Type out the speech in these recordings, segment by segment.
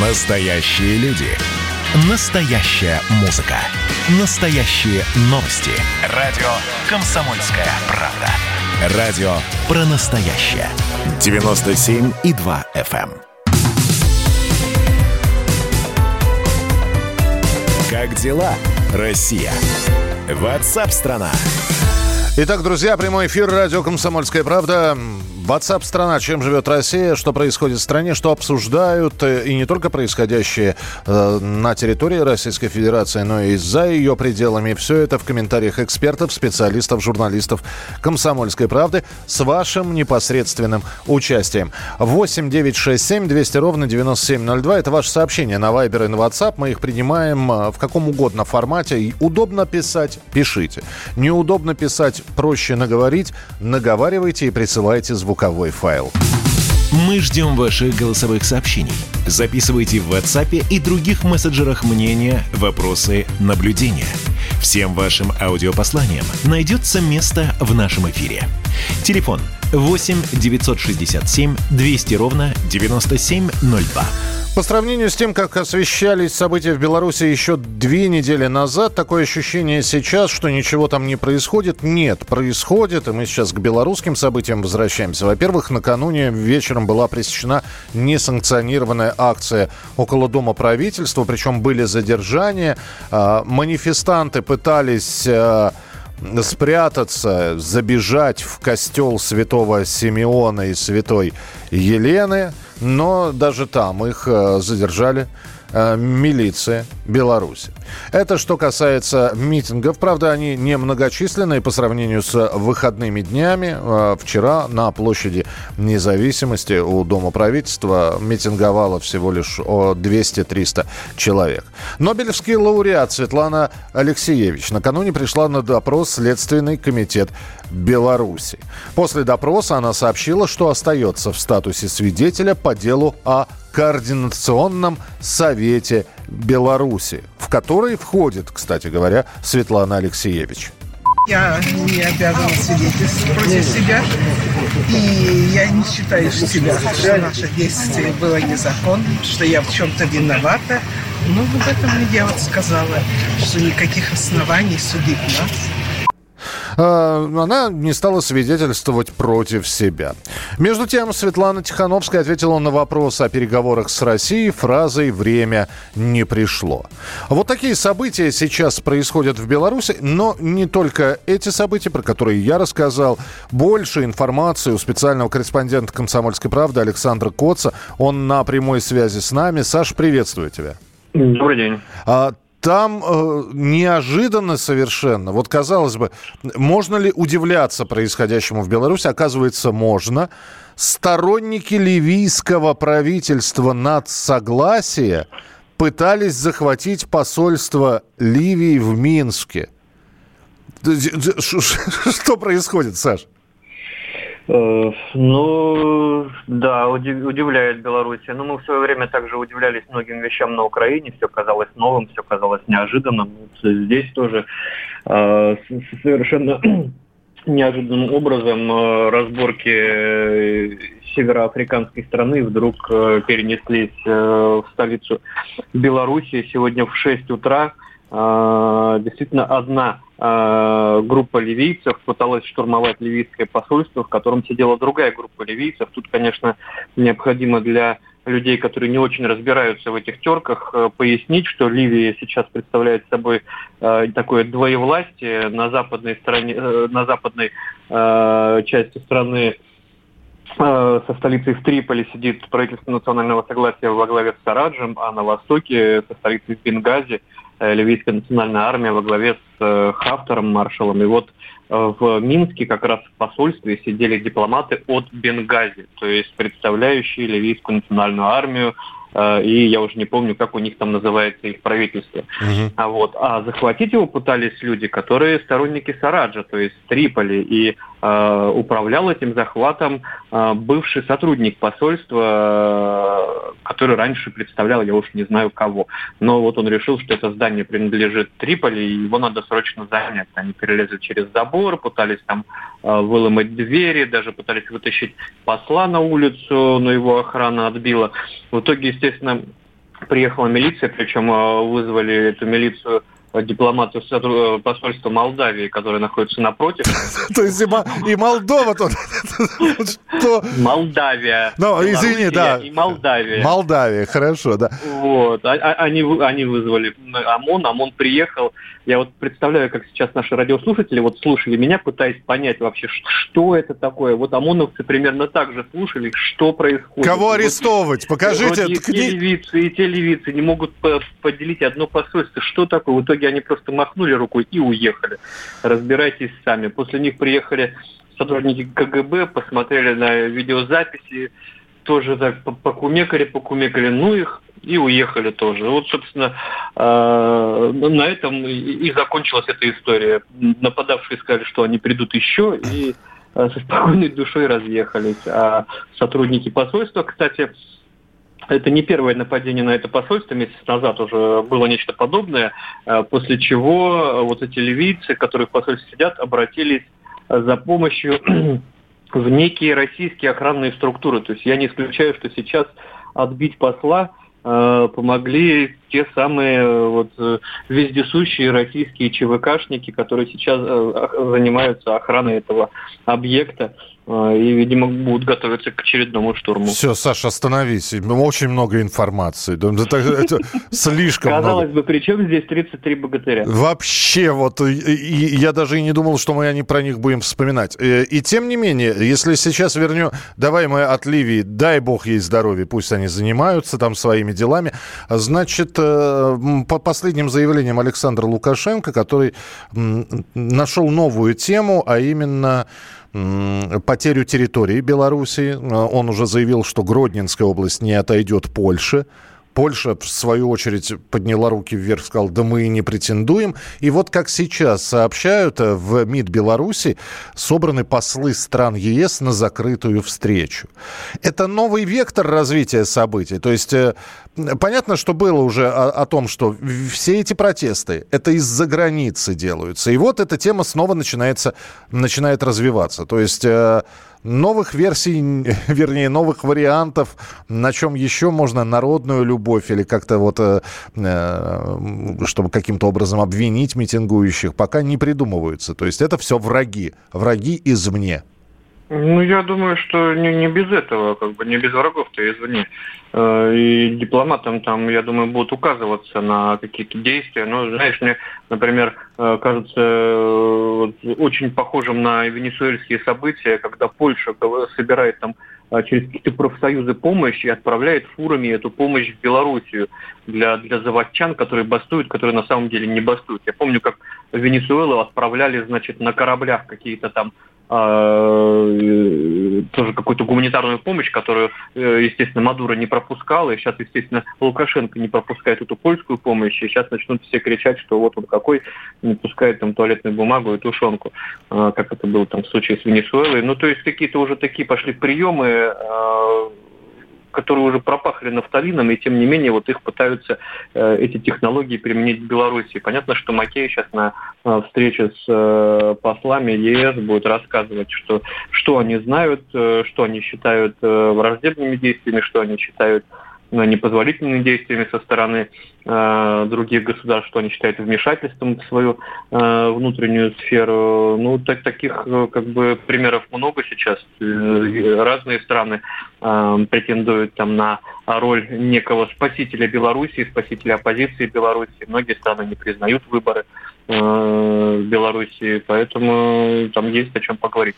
Настоящие люди. Настоящая музыка. Настоящие новости. Радио «Комсомольская правда». Радио про настоящее. 97,2 FM. эм. Как дела, Россия? Ватсап-страна! Итак, друзья, прямой эфир радио «Комсомольская правда». WhatsApp страна, чем живет Россия, что происходит в стране, что обсуждают э, и не только происходящее э, на территории Российской Федерации, но и за ее пределами. Все это в комментариях экспертов, специалистов, журналистов «Комсомольской правды» с вашим непосредственным участием. 8 9 6 7 200 ровно 9702. Это ваше сообщение на Viber и на WhatsApp. Мы их принимаем э, в каком угодно формате. И удобно писать – пишите. Неудобно писать – проще наговорить. Наговаривайте и присылайте звук звуковой файл. Мы ждем ваших голосовых сообщений. Записывайте в WhatsApp и других мессенджерах мнения, вопросы, наблюдения. Всем вашим аудиопосланиям найдется место в нашем эфире. Телефон 8 967 200 ровно 9702. По сравнению с тем, как освещались события в Беларуси еще две недели назад, такое ощущение сейчас, что ничего там не происходит. Нет, происходит, и мы сейчас к белорусским событиям возвращаемся. Во-первых, накануне вечером была пресечена несанкционированная акция около Дома правительства, причем были задержания. А, манифестанты пытались а, спрятаться, забежать в костел святого Симеона и святой Елены – но даже там их э, задержали милиция Беларуси. Это что касается митингов. Правда, они не многочисленные по сравнению с выходными днями. Э, вчера на площади независимости у Дома правительства митинговало всего лишь 200-300 человек. Нобелевский лауреат Светлана Алексеевич накануне пришла на допрос Следственный комитет Беларуси. После допроса она сообщила, что остается в статусе свидетеля по делу о Координационном совете Беларуси, в который входит, кстати говоря, Светлана Алексеевич. Я не обязана свидетельствовать против себя. И я не считаю себя, что наше действие было незаконным, что я в чем-то виновата. Но в этом я вот сказала, что никаких оснований судить нас она не стала свидетельствовать против себя. Между тем, Светлана Тихановская ответила на вопрос о переговорах с Россией фразой «время не пришло». Вот такие события сейчас происходят в Беларуси, но не только эти события, про которые я рассказал. Больше информации у специального корреспондента «Комсомольской правды» Александра Коца. Он на прямой связи с нами. Саш, приветствую тебя. Добрый день. Там э, неожиданно совершенно. Вот казалось бы, можно ли удивляться происходящему в Беларуси? Оказывается, можно. Сторонники ливийского правительства над согласия пытались захватить посольство Ливии в Минске. Что происходит, Саш? Э, ну, да, удивляет Беларусь. Но мы в свое время также удивлялись многим вещам на Украине. Все казалось новым, все казалось неожиданным. Здесь тоже э, совершенно неожиданным образом э, разборки североафриканской страны вдруг перенеслись в столицу Беларуси. Сегодня в 6 утра действительно одна Э, группа ливийцев пыталась штурмовать ливийское посольство, в котором сидела другая группа ливийцев. Тут, конечно, необходимо для людей, которые не очень разбираются в этих терках, э, пояснить, что Ливия сейчас представляет собой э, такое двоевластие на западной стороне, на западной части страны со столицей в Триполи сидит правительство национального согласия во главе с Сараджем, а на востоке со столицей в Бенгази Э, ливийская национальная армия во главе с э, Хафтером, маршалом. И вот э, в Минске как раз в посольстве сидели дипломаты от Бенгази, то есть представляющие ливийскую национальную армию, Э, и я уже не помню, как у них там называется их правительство. Uh-huh. А, вот. а захватить его пытались люди, которые сторонники Сараджа, то есть Триполи, и э, управлял этим захватом э, бывший сотрудник посольства, э, который раньше представлял, я уж не знаю кого. Но вот он решил, что это здание принадлежит Триполи, и его надо срочно занять. Они перелезли через забор, пытались там э, выломать двери, даже пытались вытащить посла на улицу, но его охрана отбила. В итоге, естественно, приехала милиция, причем вызвали эту милицию дипломаты э, посольства Молдавии, которые находятся напротив. То есть и Молдова тут. Молдавия. Ну, извини, да. И Молдавия. Молдавия, хорошо, да. Вот. А, а, они вызвали ОМОН, ОМОН приехал. Я вот представляю, как сейчас наши радиослушатели вот слушали меня, пытаясь понять вообще, что это такое. Вот ОМОНовцы примерно так же слушали, что происходит. Кого арестовывать? Покажите. И те левицы, и те левицы не могут поделить одно посольство. Что такое? В итоге они просто махнули рукой и уехали. Разбирайтесь сами. После них приехали сотрудники КГБ, посмотрели на видеозаписи, тоже так покумекали, покумекали, ну их, и уехали тоже. Вот, собственно, э, на этом и закончилась эта история. Нападавшие сказали, что они придут еще, и э, со спокойной душой разъехались. А сотрудники посольства, кстати, это не первое нападение на это посольство, месяц назад уже было нечто подобное, э, после чего вот эти ливийцы, которые в посольстве сидят, обратились за помощью в некие российские охранные структуры. То есть я не исключаю, что сейчас отбить посла помогли те самые э, вот вездесущие российские ЧВКшники, которые сейчас занимаются охраной этого объекта. А, и, видимо, будут готовиться к очередному штурму. Все, Саша, остановись. Очень много информации. Это, это слишком Казалось много. бы, при чем здесь 33 богатыря? Вообще, вот, и, и, я даже и не думал, что мы они про них будем вспоминать. И, э, и тем не менее, если сейчас вернем... Давай мы от Ливии, дай бог ей здоровья, пусть они занимаются там своими делами. Значит, э, по последним заявлениям Александра Лукашенко, который нашел новую тему, а именно потерю территории Беларуси. Он уже заявил, что Гродненская область не отойдет Польше. Польша, в свою очередь, подняла руки вверх, сказала, да мы и не претендуем. И вот как сейчас сообщают, э, в МИД Беларуси собраны послы стран ЕС на закрытую встречу. Это новый вектор развития событий. То есть э, понятно, что было уже о, о том, что все эти протесты, это из-за границы делаются. И вот эта тема снова начинается, начинает развиваться. То есть э, новых версий, вернее, новых вариантов, на чем еще можно народную любовь или как-то вот, э, э, чтобы каким-то образом обвинить митингующих, пока не придумываются. То есть это все враги, враги извне. Ну, я думаю, что не, не без этого, как бы не без врагов-то извне. Э, и дипломатам там, я думаю, будут указываться на какие-то действия. Ну, знаешь, мне, например, э, кажется э, очень похожим на венесуэльские события, когда Польша собирает там через какие-то профсоюзы помощь и отправляет фурами эту помощь в Белоруссию для, для заводчан, которые бастуют, которые на самом деле не бастуют. Я помню, как Венесуэлу отправляли, значит, на кораблях какие-то там тоже какую-то гуманитарную помощь, которую, э, естественно, Мадуро не пропускал, и сейчас, естественно, Лукашенко не пропускает эту польскую помощь, и сейчас начнут все кричать, что вот он какой не пускает там туалетную бумагу и тушенку, а, как это было там в случае с Венесуэлой. Ну, то есть какие-то уже такие пошли приемы, а, которые уже пропахли нафталином, и тем не менее вот их пытаются э, эти технологии применить в Беларуси. Понятно, что Макей сейчас на э, встрече с э, послами ЕС будет рассказывать, что, что они знают, э, что они считают э, враждебными действиями, что они считают Э, непозволительными действиями со стороны других государств, что они считают вмешательством в свою э, внутреннюю сферу. Ну, так, таких э, как бы примеров много сейчас. Э, разные страны э, претендуют там на роль некого спасителя Белоруссии, спасителя оппозиции Белоруссии. Многие страны не признают выборы в Беларуси, поэтому там есть о чем поговорить.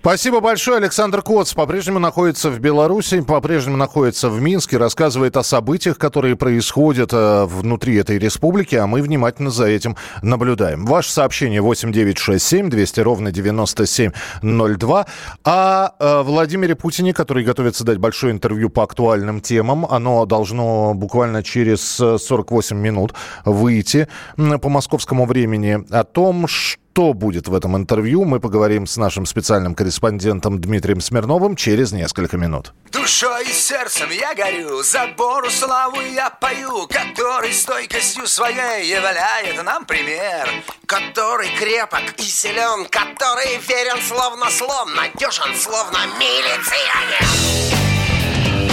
Спасибо большое. Александр Коц по-прежнему находится в Беларуси, по-прежнему находится в Минске, рассказывает о событиях, которые происходят э, внутри этой республики, а мы внимательно за этим наблюдаем. Ваше сообщение 8967 200 ровно 9702. О э, Владимире Путине, который готовится дать большое интервью по актуальным темам. Оно должно буквально через 48 минут выйти по московскому времени. О том, что что будет в этом интервью, мы поговорим с нашим специальным корреспондентом Дмитрием Смирновым через несколько минут. Душой и сердцем я горю, за Бору славу я пою, который стойкостью своей являет нам пример. Который крепок и силен, который верен словно слон, надежен словно милиционер.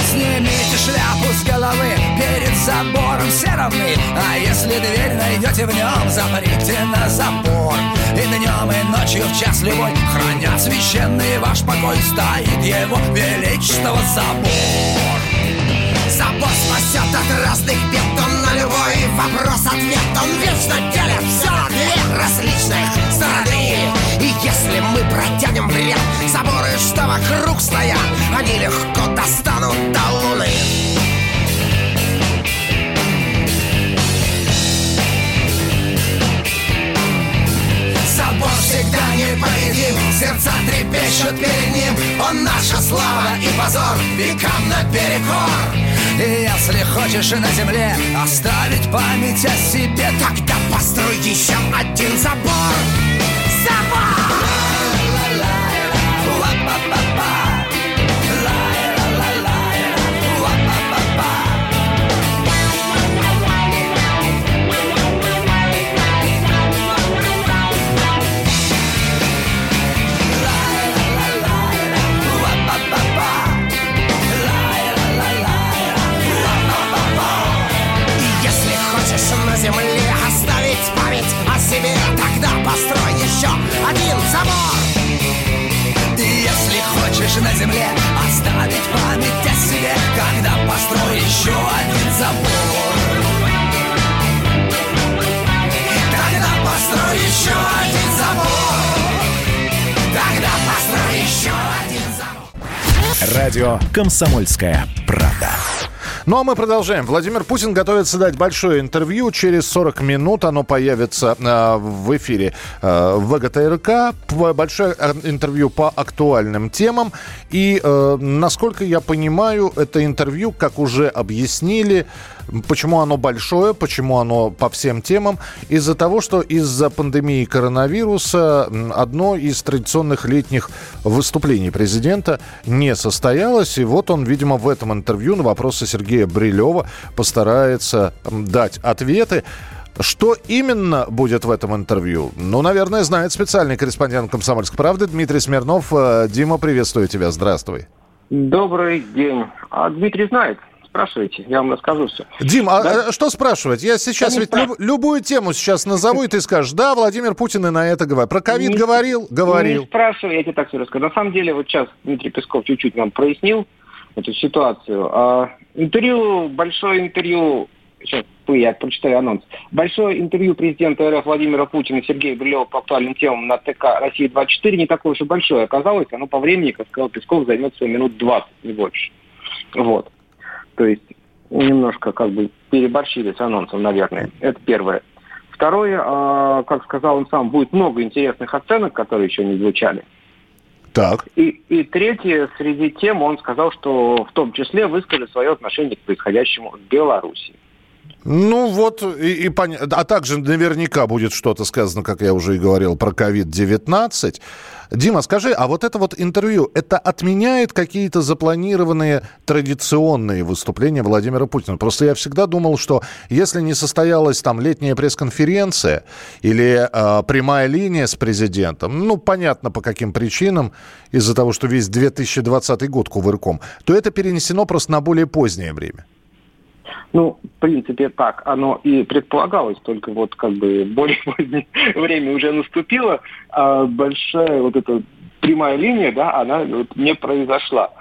Снимите шляпу с головы перед забором все равны А если дверь найдете в нем, заприте на забор И днем, и ночью в час любой Хранят. Священный ваш покой Стоит его величество забор. Забор спасет от разных бед. Он на любой вопрос-ответ Он вечно делит все на две различных стороны. И если мы протянем вред Заборы, что вокруг стоят Они легко достанут до луны всегда непобедим Сердца трепещут перед ним. Он наша слава и позор. Векам наперекор. И если хочешь и на земле оставить память о себе Тогда построй еще один забор! Земле. Оставить память о себе Когда построй еще один забор. Тогда построй еще один забор. Тогда построй еще один забор. Радио «Комсомольская правда». Ну а мы продолжаем. Владимир Путин готовится дать большое интервью. Через 40 минут оно появится э, в эфире э, ВГТРК. Большое э, интервью по актуальным темам. И, э, насколько я понимаю, это интервью, как уже объяснили, почему оно большое, почему оно по всем темам. Из-за того, что из-за пандемии коронавируса одно из традиционных летних выступлений президента не состоялось. И вот он, видимо, в этом интервью на вопросы Сергея Брилева постарается дать ответы. Что именно будет в этом интервью? Ну, наверное, знает специальный корреспондент «Комсомольской правды» Дмитрий Смирнов. Э, Дима, приветствую тебя. Здравствуй. Добрый день. А Дмитрий знает. Спрашивайте, я вам расскажу все. Дим, а Да? э, что спрашивать? Я сейчас не ведь люб- любую тему сейчас назову, и ты скажешь, да, Владимир Путин и на это говорит. Про ковид говорил? Говорил. Не спрашивай, я тебе так все расскажу. На самом деле, вот сейчас Дмитрий Песков чуть-чуть нам прояснил эту ситуацию. А, интервью, большое интервью, сейчас я прочитаю анонс. Большое интервью президента РФ Владимира Путина и Сергея Брилева по актуальным темам на ТК «Россия-24» не такое уж и большое оказалось. Оно по времени, как сказал Песков, займет всего минут 20, не больше. Вот. То есть немножко как бы переборщили с анонсом, наверное. Это первое. Второе, а, как сказал он сам, будет много интересных оценок, которые еще не звучали. Так. И, и третье, среди тем он сказал, что в том числе выскажет свое отношение к происходящему в Беларуси. Ну вот, и, и поня- а также наверняка будет что-то сказано, как я уже и говорил, про COVID-19. Дима, скажи, а вот это вот интервью, это отменяет какие-то запланированные традиционные выступления Владимира Путина? Просто я всегда думал, что если не состоялась там летняя пресс-конференция или э, прямая линия с президентом, ну, понятно по каким причинам, из-за того, что весь 2020 год кувырком, то это перенесено просто на более позднее время. Ну, в принципе, так оно и предполагалось, только вот как бы более позднее время уже наступило, а большая вот эта прямая линия, да, она вот не произошла.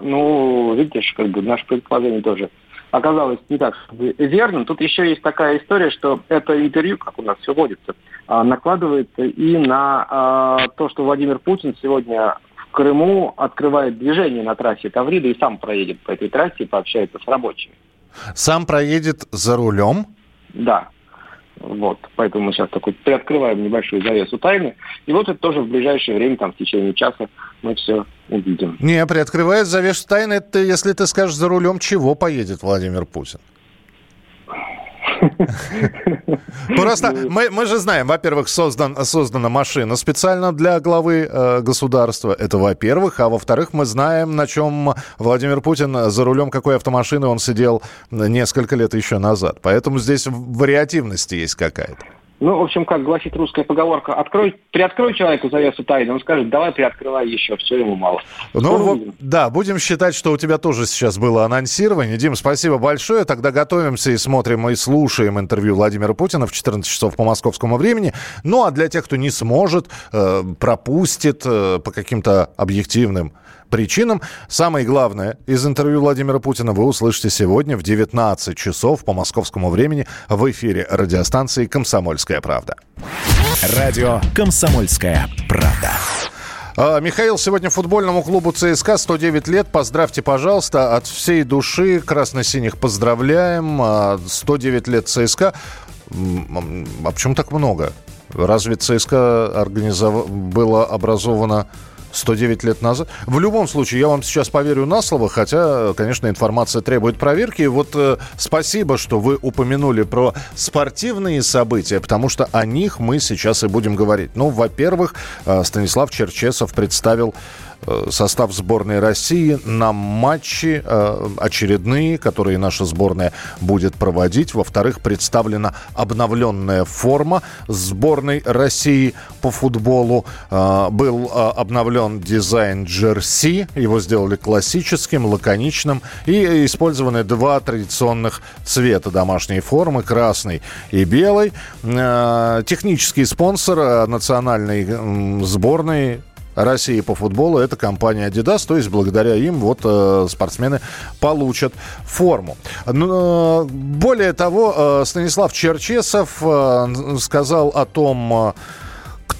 Ну, видишь, как бы наше предположение тоже оказалось не так верным. Тут еще есть такая история, что это интервью, как у нас все водится, а, накладывается и на а, то, что Владимир Путин сегодня в Крыму открывает движение на трассе Таврида и сам проедет по этой трассе и пообщается с рабочими. Сам проедет за рулем? Да. Вот. Поэтому мы сейчас такой приоткрываем небольшую завесу тайны. И вот это тоже в ближайшее время, там, в течение часа, мы все увидим. Не, приоткрывает завесу тайны, это если ты скажешь за рулем, чего поедет Владимир Путин. Просто мы, мы же знаем, во-первых, создан, создана машина специально для главы э, государства. Это во-первых. А во-вторых, мы знаем, на чем Владимир Путин за рулем какой автомашины он сидел несколько лет еще назад. Поэтому здесь вариативность есть какая-то. Ну, в общем, как гласит русская поговорка, открой, приоткрой человеку завесу тайны, он скажет, давай приоткрывай еще, все ему мало. Ну, вот, да, будем считать, что у тебя тоже сейчас было анонсирование. Дим, спасибо большое. Тогда готовимся и смотрим и слушаем интервью Владимира Путина в 14 часов по московскому времени. Ну, а для тех, кто не сможет, э, пропустит э, по каким-то объективным причинам. Самое главное из интервью Владимира Путина вы услышите сегодня в 19 часов по московскому времени в эфире радиостанции «Комсомольская правда». Радио «Комсомольская правда». А, Михаил, сегодня футбольному клубу ЦСКА 109 лет. Поздравьте, пожалуйста, от всей души. Красно-синих поздравляем. 109 а, лет ЦСКА. А почему так много? Разве ЦСКА организов... было образовано 109 лет назад. В любом случае, я вам сейчас поверю на слово, хотя, конечно, информация требует проверки. Вот э, спасибо, что вы упомянули про спортивные события, потому что о них мы сейчас и будем говорить. Ну, во-первых, э, Станислав Черчесов представил состав сборной России на матчи э, очередные, которые наша сборная будет проводить. Во-вторых, представлена обновленная форма сборной России по футболу. Э, был обновлен дизайн джерси. Его сделали классическим, лаконичным. И использованы два традиционных цвета домашней формы, красный и белый. Технический спонсор национальной сборной России по футболу это компания Adidas, то есть благодаря им вот э, спортсмены получат форму. Но, э, более того, э, Станислав Черчесов э, сказал о том, э,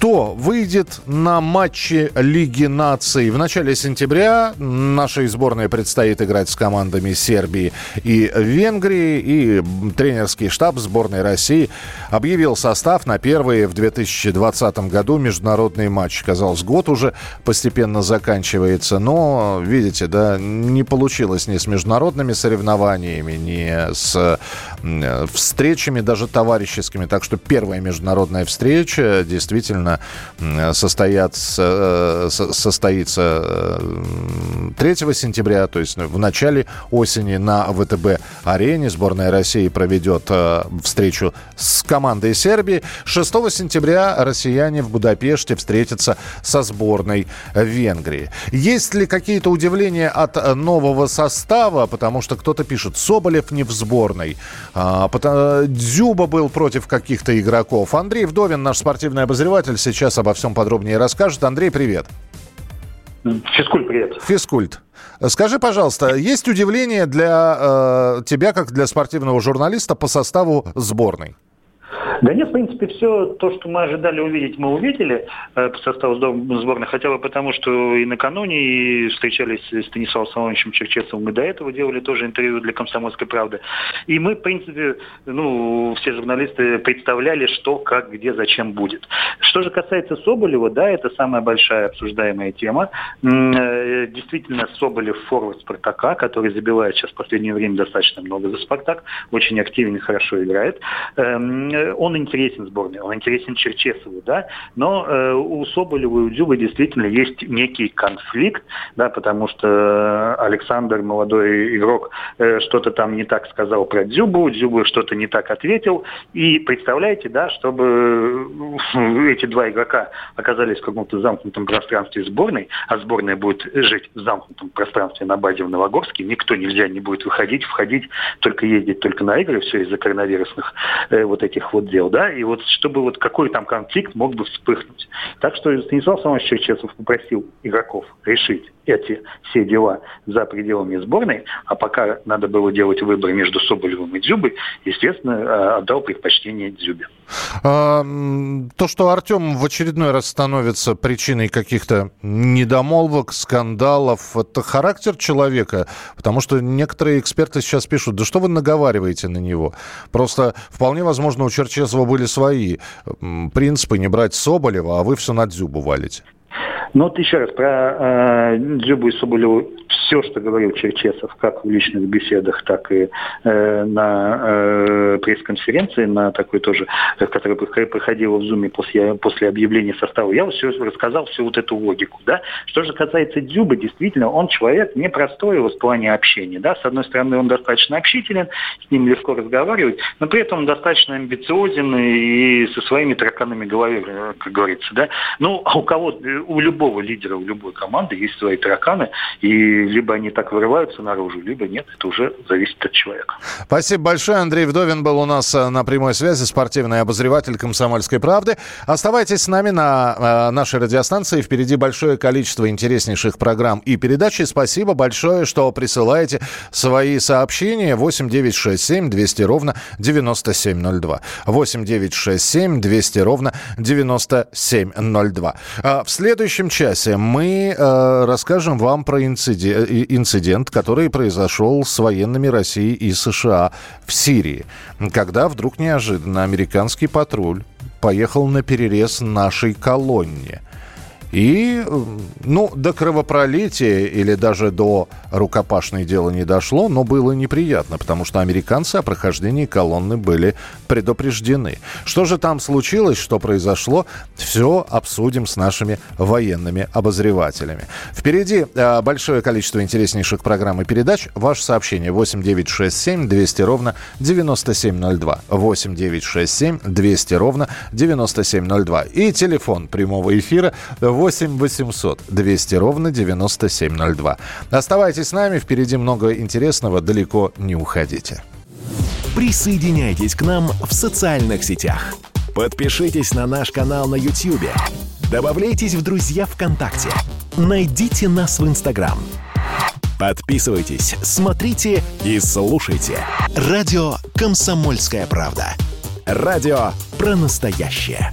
кто выйдет на матчи Лиги наций. В начале сентября нашей сборной предстоит играть с командами Сербии и Венгрии. И тренерский штаб сборной России объявил состав на первые в 2020 году международные матчи. Казалось, год уже постепенно заканчивается. Но, видите, да, не получилось ни с международными соревнованиями, ни с встречами даже товарищескими. Так что первая международная встреча действительно действительно состоятся, э, состоится 3 э, сентября, то есть в начале осени на ВТБ-арене сборная России проведет э, встречу с командой Сербии. 6 сентября россияне в Будапеште встретятся со сборной Венгрии. Есть ли какие-то удивления от нового состава? Потому что кто-то пишет, Соболев не в сборной. А, Дзюба был против каких-то игроков. Андрей Вдовин, наш спортивный обозреватель, сейчас обо всем подробнее расскажет. Андрей, привет. Физкульт, привет. Физкульт. Скажи, пожалуйста, есть удивление для э, тебя, как для спортивного журналиста, по составу сборной? Да нет, в принципе, все то, что мы ожидали увидеть, мы увидели э, по составу сборной, хотя бы потому, что и накануне и встречались с Станиславом Соломовичем Черчесовым, мы до этого делали тоже интервью для «Комсомольской правды». И мы, в принципе, ну, все журналисты представляли, что, как, где, зачем будет. Что же касается Соболева, да, это самая большая обсуждаемая тема. Э, действительно, Соболев форвард «Спартака», который забивает сейчас в последнее время достаточно много за «Спартак», очень активен и хорошо играет. Эм, он он интересен сборной, он интересен Черчесову, да, но э, у Соболева и у Дзюбы действительно есть некий конфликт, да, потому что Александр, молодой игрок, э, что-то там не так сказал про Дзюбу, Дзюба что-то не так ответил, и представляете, да, чтобы э, эти два игрока оказались в каком-то замкнутом пространстве сборной, а сборная будет жить в замкнутом пространстве на базе в Новогорске, никто нельзя не будет выходить, входить, только ездить только на игры, все из-за коронавирусных э, вот этих вот дел дел, да, и вот чтобы вот какой там конфликт мог бы вспыхнуть. Так что Станислав Самович Черчесов попросил игроков решить эти все дела за пределами сборной, а пока надо было делать выбор между Соболевым и Дзюбой, естественно, э, отдал предпочтение Дзюбе. А, то, что Артем в очередной раз становится причиной каких-то недомолвок, скандалов, это характер человека, потому что некоторые эксперты сейчас пишут, да что вы наговариваете на него? Просто вполне возможно у Черчесова были свои принципы не брать Соболева, а вы все на Дзюбу валите. Ну вот еще раз, про э, Дзюбу и Соболеву все, что говорил Черчесов, как в личных беседах, так и э, на э, пресс-конференции, на такой тоже, которая проходила в Зуме после, после объявления состава, я все рассказал всю вот эту логику. Да? Что же касается Дзюба, действительно, он человек непростой в плане общения. Да? С одной стороны, он достаточно общителен, с ним легко разговаривать, но при этом он достаточно амбициозен и со своими тараканами головы, как говорится. Да? Ну, а у кого, у любого лидера, у любой команды есть свои тараканы, и либо они так вырываются наружу, либо нет. Это уже зависит от человека. Спасибо большое. Андрей Вдовин был у нас э, на прямой связи, спортивный обозреватель «Комсомольской правды». Оставайтесь с нами на э, нашей радиостанции. Впереди большое количество интереснейших программ и передач. И спасибо большое, что присылаете свои сообщения. 8 9 6 7 200 ровно 9702. 8 9 6 7 200 ровно 9702. А в следующем часе мы э, расскажем вам про инцидент, инцидент, который произошел с военными России и США в Сирии, когда вдруг неожиданно американский патруль поехал на перерез нашей колонне – и, ну, до кровопролития или даже до рукопашной дела не дошло, но было неприятно, потому что американцы о прохождении колонны были предупреждены. Что же там случилось, что произошло, все обсудим с нашими военными обозревателями. Впереди э, большое количество интереснейших программ и передач. Ваше сообщение 8967 200 ровно 9702. 8967 200 ровно 9702. И телефон прямого эфира 8 800 200 ровно 9702. Оставайтесь с нами, впереди много интересного, далеко не уходите. Присоединяйтесь к нам в социальных сетях. Подпишитесь на наш канал на YouTube. Добавляйтесь в друзья ВКонтакте. Найдите нас в Инстаграм. Подписывайтесь, смотрите и слушайте. Радио «Комсомольская правда». Радио про настоящее.